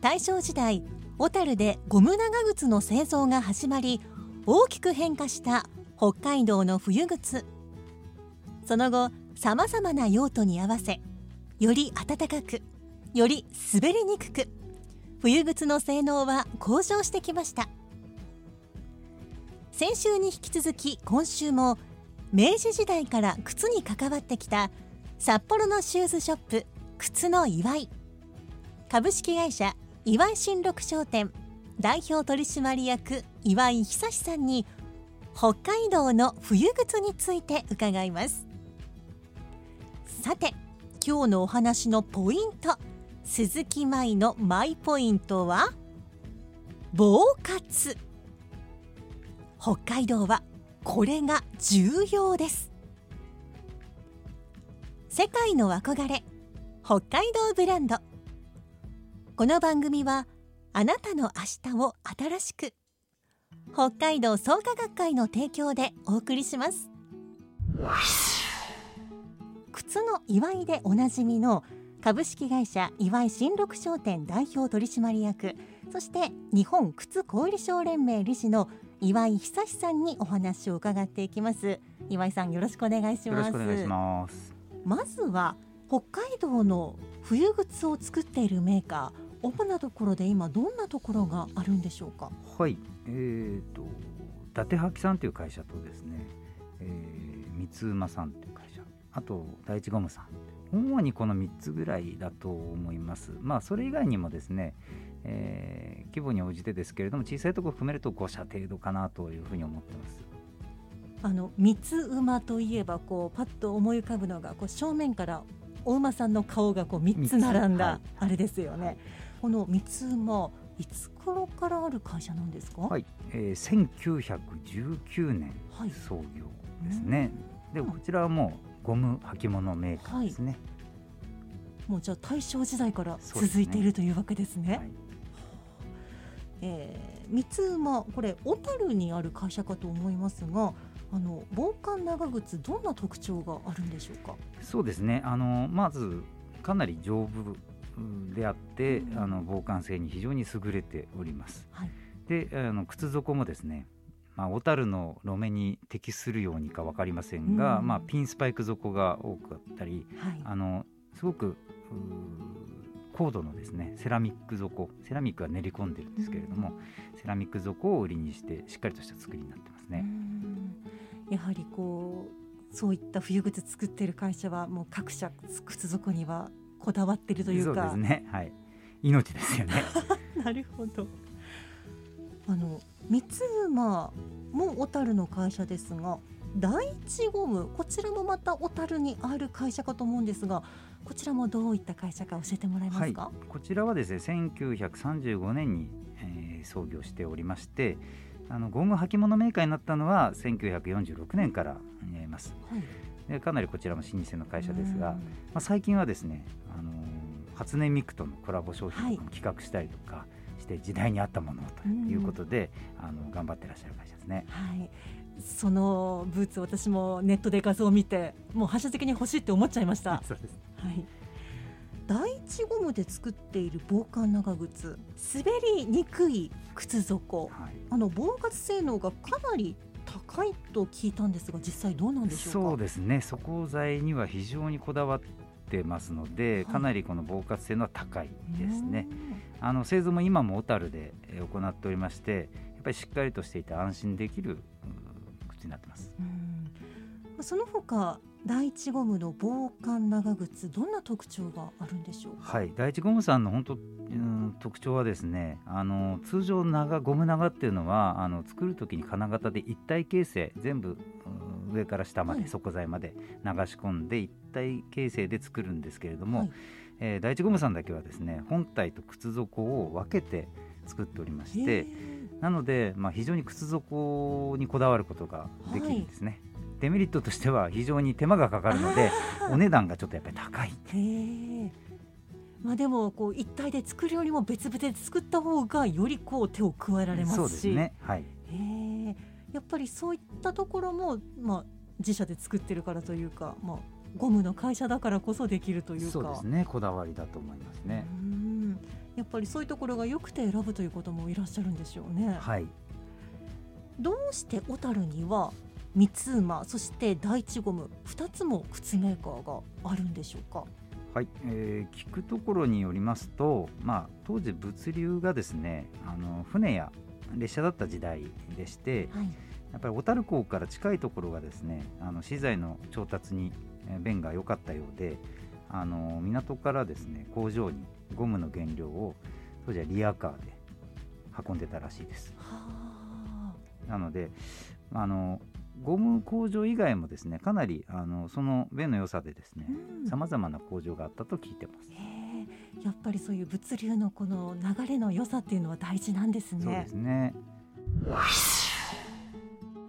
大正時代小樽でゴム長靴の製造が始まり大きく変化した北海道の冬靴。その後さまざまな用途に合わせより暖かくより滑りにくく冬靴の性能は向上してきました。先週に引き続き今週も明治時代から靴に関わってきた札幌のシューズショップ靴の祝い。株式会社岩井新六商店代表取締役岩井久志さんに北海道の冬靴について伺います。さて今日のお話のポイント鈴木舞のマイポイントは防滑。北海道はこれが重要です。世界の憧れ北海道ブランド。この番組はあなたの明日を新しく。北海道創価学会の提供でお送りします。靴の祝いでおなじみの株式会社岩井新六商店代表取締役。そして日本靴小売商連盟理事の岩井久志さんにお話を伺っていきます。岩井さんよろしくお願いします。よろしくお願いします。まずは北海道の冬靴を作っているメーカー主なところで今どんなところがあるんでしょうか？はい、えーと伊達はきさんという会社とですね、えー、三馬さんという会社、あと第一ゴムさん、主にこの3つぐらいだと思います。まあそれ以外にもですね、えー規模に応じてですけれども小さいところ含めると5社程度かなというふうに思ってます。あの三つ馬といえばこうパッと思い浮かぶのがこう正面からお馬さんの顔がこう三つ並んだあれですよね、この三つ馬いつ頃からある会社なんですか、はい、えー、1919年はい創業ですね。でこちらはもうゴム履物メーカーですね。もうじゃあ大正時代から続いているというわけですね。はいえー三つ馬これ小樽にある会社かと思いますが、あの防寒長靴どんな特徴があるんでしょうか？そうですねあのまずかなり丈夫うんであって、うん。あの防寒性に非常に優れております。はい。であの靴底もですねまあ、小樽の路面に適するようにか分かりませんが、うん。まあ、ピンスパイク底が多くあったりはい。あのすごく高度のですねセラミック底セラミックは練り込んでるんですけれども、セラミック底を売りにしてしっかりとした作りになってますうね。ん。やはりこうそういった冬靴作ってる会社はもう各社靴底にはこだわってるというか。そうですねはい命ですよね なるほど。あの三つ馬も小樽の会社ですが、第一ゴムこちらもまた小樽にある会社かと思うんですが、こちらもどういった会社か教えてもらえますか？こちらはですね1935年に、えー創業しておりましてあのゴム履物メーカーになったのは1946年からになりますはい。でかなりこちらも老舗の会社ですが、うんまあ、最近はですね、あのー初音ミクとのコラボ商品とかも企画したりとかして時代に合ったものをということで、あの頑張ってらっしゃる会社ですね。はい。そのブーツ私もネットで画像を見てもう反射的に欲しいって思っちゃいました。そうですはい。第一ゴムで作っている防寒長靴、滑りにくい靴底。はいあの防滑性能がかなり高いと聞いたんですが実際どうなんでしょうか？そうですね。素鋼材には非常にこだわっってますので、はい。かなりこの防滑性のは高いですね。あの製造も今も小樽でえー行っておりましてやっぱりしっかりとしていて安心できるうー靴になってます。うん。その他第一ゴムの防寒長靴どんな特徴があるんでしょうか？はい、第一ゴムさんの本当、うん、特徴はですねあの通常長ゴム長っていうのはあの作る時に金型で一体形成全部うん上から下まで、はい。底材まで流し込んで一体形成で作るんですけれども、はい。えー第一ゴムさんだけはですね本体と靴底を分けて作っておりましへてー。なので、まあ、非常に靴底にこだわることができるんですね。デメリットとしては非常に手間がかかるのでお値段がちょっとやっぱり高い。まあでもこう一体で作るよりも別々で作った方がよりこう手を加えられますし。ねはい。やっぱりそういったところもまあ自社で作ってるからというか、まあゴムの会社だからこそできるというか。そうですねこだわりだと思いますね。うんやっぱりそういうところが良くて選ぶという方もいらっしゃるんでしょうね。はいどうして小樽には三つ馬そして第一ゴム二つも靴メーカーがあるんでしょうか？はい、えー聞くところによりますと、まあ、当時物流がですねあの船や列車だった時代でしてはい。やっぱり小樽港から近いところがですねあの資材の調達にえー便が良かったようであの港からですね工場にゴムの原料を当時はリアカーで運んでたらしいです。はあ。なのであのゴム工場以外もですねかなりあのその便の良さでですねうんさまざまな工場があったと聞いてます。やっぱりそういう物流のこの流れの良さっていうのは大事なんですね。そうですね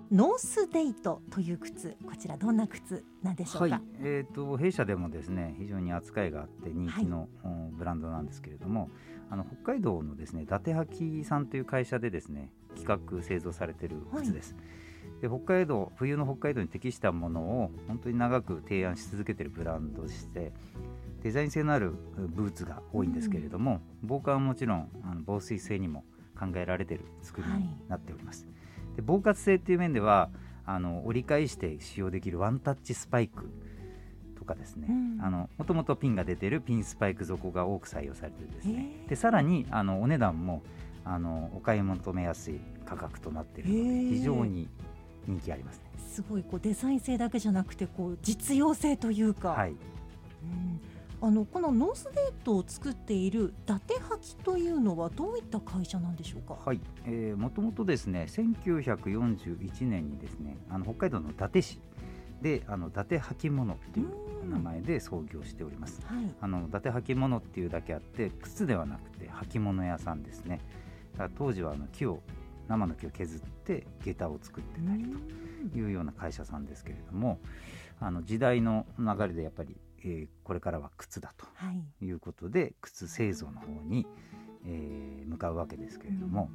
ノースデイトという靴、こちらどんな靴なんでしょうか？はい、えー、と弊社でもですね非常に扱いがあって人気の、おブランドなんですけれどもあの北海道のですね伊達履さんという会社でですね企画製造されている靴です。で北海道冬の北海道に適したものを本当に長く提案し続けているブランドでしてデザイン性のあるブーツが多いんですけれども、防寒はもちろんあの防水性にも考えられている作りになっております。で防滑性っていう面ではあの折り返して使用できるワンタッチスパイクとかですね、うん。あのもともとピンが出てるピンスパイク底が多く採用されてるんですね。へー。でさらにあのお値段もあのお買い求めやすい価格となっているので非常に人気ありますね。すごいこうデザイン性だけじゃなくてこう実用性というか。はい。うん。あのこのノースデートを作っている伊達履というのはどういった会社なんでしょうか？はい、えー、もともとですね1941年にですねあの北海道の伊達市であの伊達履物っていう名前で創業しております。はい。あの伊達履物っていうだけあって靴ではなくて履物屋さんですね。当時はあの木を生の木を削って下駄を作ってたりというような会社さんですけれどもあの時代の流れでやっぱり、えーこれからは靴だはい。ということで靴製造の方に、えー向かうわけですけれども、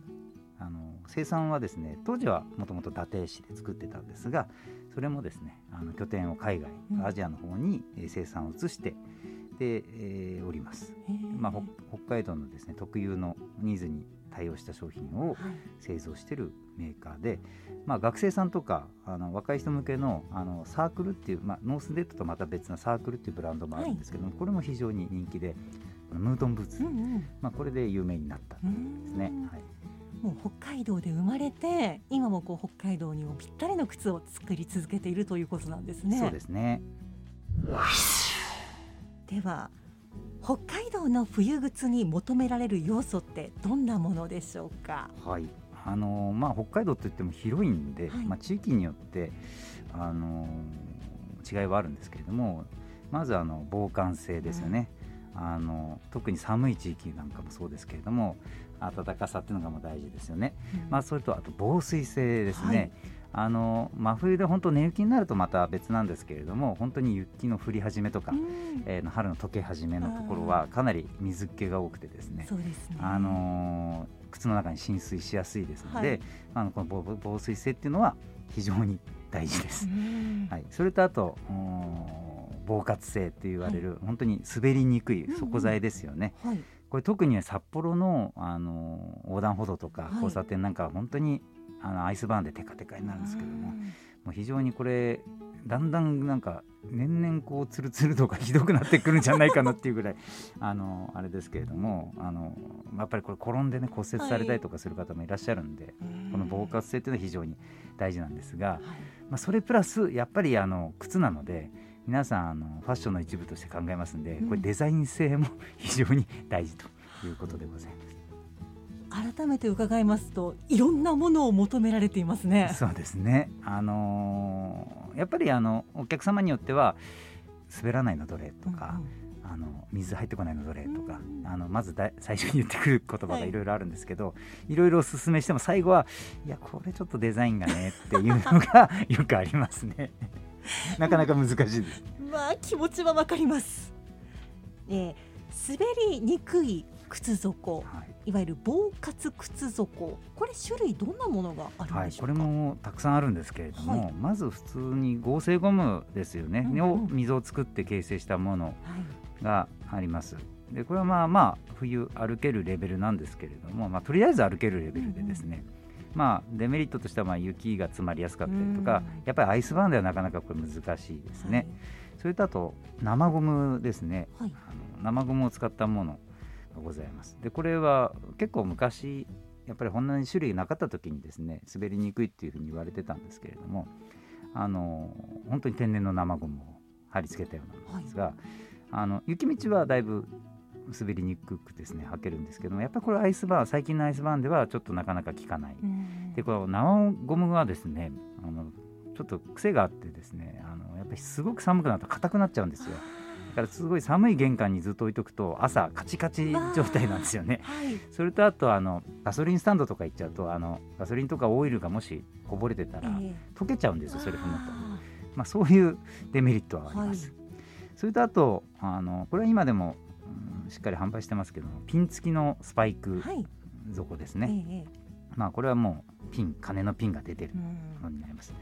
あの生産はですね当時はもともと伊達市で作ってたんですがそれもですねあの拠点を海外、うんアジアの方にえー生産を移してで、えーおります。まあ、ほ北海道のですね特有のニーズに対応した商品をはい。製造しているメーカーで、まあ、学生さんとかあの若い人向けのあのサークルっていう、まあ、ノースデイトとまた別なサークルっていうブランドもあるんですけども、これも非常に人気でムートンブーツ、うんうん。まあ、これで有名になったんですね。はいもう北海道で生まれて今もこう北海道にもぴったりの靴を作り続けているということなんですね。そうですねでは北海道の冬靴に求められる要素ってどんなものでしょうか？はい。あのまあ、北海道といっても広いんで、はい。まあ、地域によって、あの違いはあるんですけれどもまずあの防寒性ですよね、あの特に寒い地域なんかもそうですけれども暖かさっていうのがもう大事ですよね、まあ、それとあと防水性ですね、はいあの真冬で本当寝雪になるとまた別なんですけれども本当に雪の降り始めとか、うんえー春の溶け始めのところはかなり水っ気が多くてですねそうですね。あのー靴の中に浸水しやすいですので、はいあのこの防防水性っていうのは非常に大事です。うんはい、それとあと防滑性って言われる、本当に滑りにくい底材ですよね。はい。これ特にね札幌の、あのー横断歩道とかはい。交差点なんかは本当に、あのアイスバーンでテカテカになるんですけども、うん。もう非常にこれだんだんなんか年々こうツルツル度がひどくなってくるんじゃないかなっていうぐらい あのあれですけれどもあのやっぱりこれ転んでね骨折されたりとかする方もいらっしゃるんで、この防滑性っていうのは非常に大事なんですが、まあ、それプラスやっぱりあの靴なので皆さんあのファッションの一部として考えますんでこれデザイン性も非常に大事ということでございます。改めて伺いますといろんなものを求められていますね。そうですね。あのー、やっぱりあのお客様によっては滑らないのどれとか、うんうん、あの水入ってこないのどれとか、うん、あのまずだ最初に言ってくる言葉がいろいろあるんですけど、はい、いろいろお勧めしても最後はいやこれちょっとデザインがねっていうのが よくありますね。なかなか難しいです。まあ気持ちはわかります。えー、滑りにくい靴底、はい、いわゆる防滑靴底これ種類どんなものがあるんでしょうか、はい、これもたくさんあるんですけれども、はい、まず普通に合成ゴムですよね、うんうん、を溝を作って形成したものがあります。でこれはまあまあ冬歩けるレベルなんですけれども、まあ、とりあえず歩けるレベルでですね、うんうんまあ、デメリットとしてはまあ雪が詰まりやすかったりとか、やっぱりアイスバーンではなかなかこれ難しいですね。はい、それとあと生ゴムですね、はい、あの生ゴムを使ったものがございます。でこれは結構昔やっぱりこんなに種類なかった時にですね滑りにくいっていうふうに言われてたんですけれどもあの本当に天然の生ゴムを貼り付けたようなんですが、はい、あの雪道はだいぶ滑りにくくですね履けるんですけどもやっぱりこれアイスバーン最近のアイスバーンではちょっとなかなか効かない。でこの生ゴムはですねあのちょっと癖があってですねあのやっぱりすごく寒くなると硬くなっちゃうんですよ。だからすごい寒い玄関にずっと置いとくと朝カチカチ状態なんですよね。はい、それとあとあのガソリンスタンドとか行っちゃうとあのガソリンとかオイルがもしこぼれてたら、溶けちゃうんですよそれ踏むと。まあ、そういうデメリットはあります。はい、それとあとあのこれは今でも、うん、しっかり販売してますけどピン付きのスパイク底ですね。はいまあこれはもうピン金のピンが出てるものになります。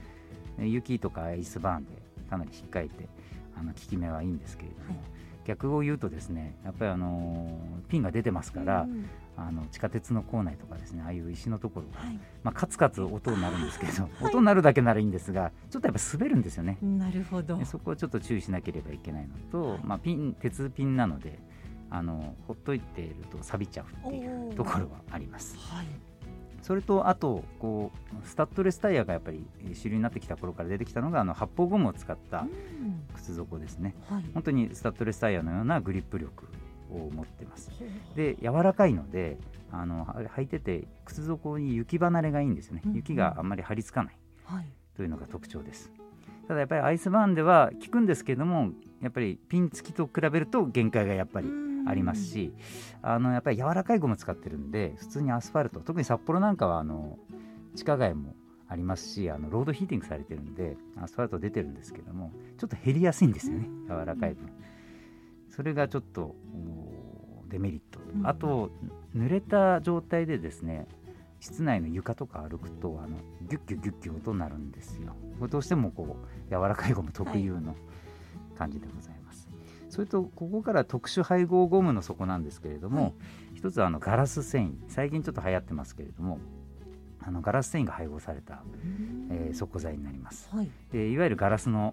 雪とかアイスバーンでかなり引っかいてあの効き目はいいんですけれども、はい、逆を言うとですねやっぱりあのピンが出てますから、うん、あの地下鉄の構内とかですねああいう石のところが、はい、まあ、カツカツ音になるんですけど、はい、音になるだけならいいんですがちょっとやっぱ滑るんですよね。なるほど。そこはちょっと注意しなければいけないのと、まあ、ピン鉄ピンなのであのほっといていると錆びちゃうっていうところはあります。はい。それとあとこうスタッドレスタイヤがやっぱり主流になってきた頃から出てきたのがあの発泡ゴムを使った靴底ですね、うんはい、本当にスタッドレスタイヤのようなグリップ力を持ってます。で柔らかいのであの履いてて靴底に雪離れがいいんですよね、うん、雪があんまり張り付かない。というのが特徴です、ただやっぱりアイスバーンでは効くんですけどもやっぱりピン付きと比べると限界がやっぱりありますしあのやっぱり柔らかいゴム使ってるんで普通にアスファルト特に札幌なんかはあの地下街もありますしあのロードヒーティングされてるんでアスファルト出てるんですけどもちょっと減りやすいんですよね柔らかい分。それがちょっとデメリット。あと濡れた状態でですね室内の床とか歩くとあのギュッギュッギュッギュ音になるんですよ。どうしてもこう柔らかいゴム特有の感じでございます、はいそれとここから特殊配合ゴムの底なんですけれども、はい、一つはあのガラス繊維最近ちょっと流行ってますけれどもあのガラス繊維が配合された、えー、底材になります、はい、でいわゆるガラスの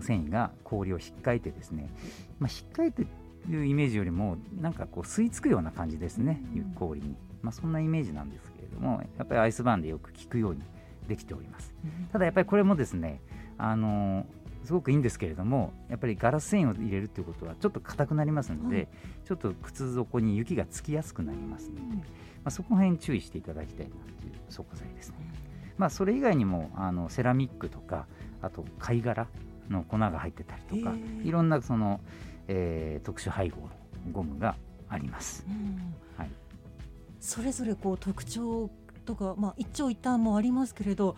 繊維が氷を引っかいてですね、まあ、引っかいていうイメージよりもなんかこう吸い付くような感じですね氷に、まあ、そんなイメージなんですけれどもやっぱりアイスバーンでよく効くようにできております。ただやっぱりこれもですねあのすごくいいんですけれどもやっぱりガラス繊維を入れるということはちょっと硬くなりますので、はい、ちょっと靴底に雪がつきやすくなりますので、まあ、そこら辺注意していただきたいなという底材ですね。まあ、それ以外にもあのセラミックとかあと貝殻の粉が入ってたりとか、いろんなその、えー、特殊配合のゴムがあります。はい、それぞれこう特徴とか、まあ、一長一短もありますけれど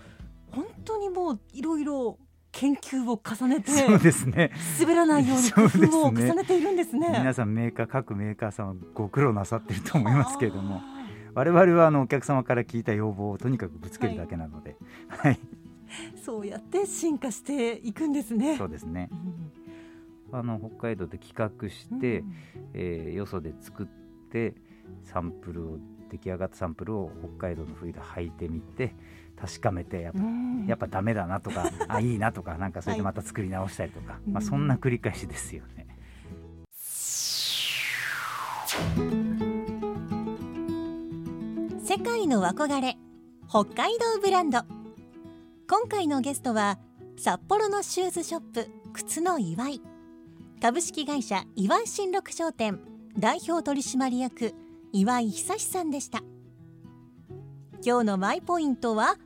本当にもういろいろ研究を重ねてそうですね。滑らないように工夫を重ねているんですね、ね、皆さんメーカー各メーカーさんはご苦労なさっていると思いますけれども我々はあのお客様から聞いた要望をとにかくぶつけるだけなので、はい、はい、そうやって進化していくんですね。そうですね、うん、あの北海道で企画して、うん、えー、よそで作ってサンプルを出来上がったサンプルを北海道の冬で履いてみて確かめてやっぱ,、うん。やっぱダメだなとか あいいなとかなんかそれでまた作り直したりとか、まあ、そんな繰り返しですよね。世界の憧れ北海道ブランド。今回のゲストは札幌のシューズショップ靴の祝い株式会社岩井新六商店代表取締役岩井久志さんでした今日のマイポイントは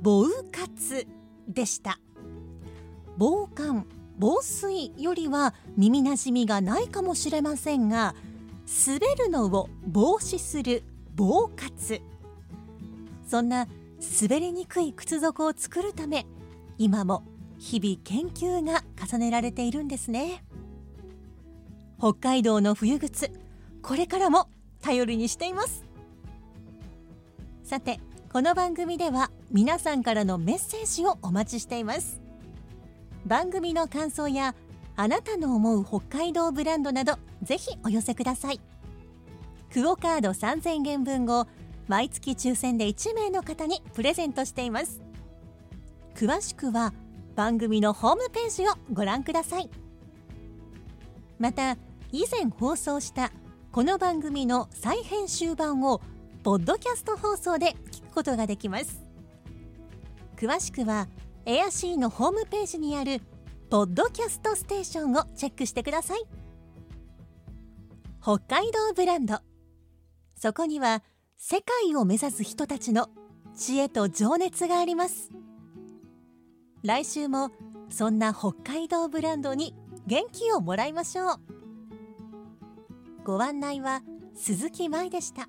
防活でした。防寒防水よりは耳なじみがないかもしれませんが滑るのを防止する防滑そんな滑りにくい靴底を作るため今も日々研究が重ねられているんですね。北海道の冬靴これからも頼りにしています。さてこの番組では皆さんからのメッセージをお待ちしています。番組の感想やあなたの思う北海道ブランドなどぜひお寄せください。クオカード3000元分を毎月抽選で1名の方にプレゼントしています。詳しくは番組のホームページをご覧ください。また以前放送したこの番組の再編集版をポッドキャスト放送でことができます。詳しくはエアシーのホームページにあるポッドキャストステーションをチェックしてください。北海道ブランド。そこには世界を目指す人たちの知恵と情熱があります。来週もそんな北海道ブランドに元気をもらいましょう。ご案内は鈴木舞でした。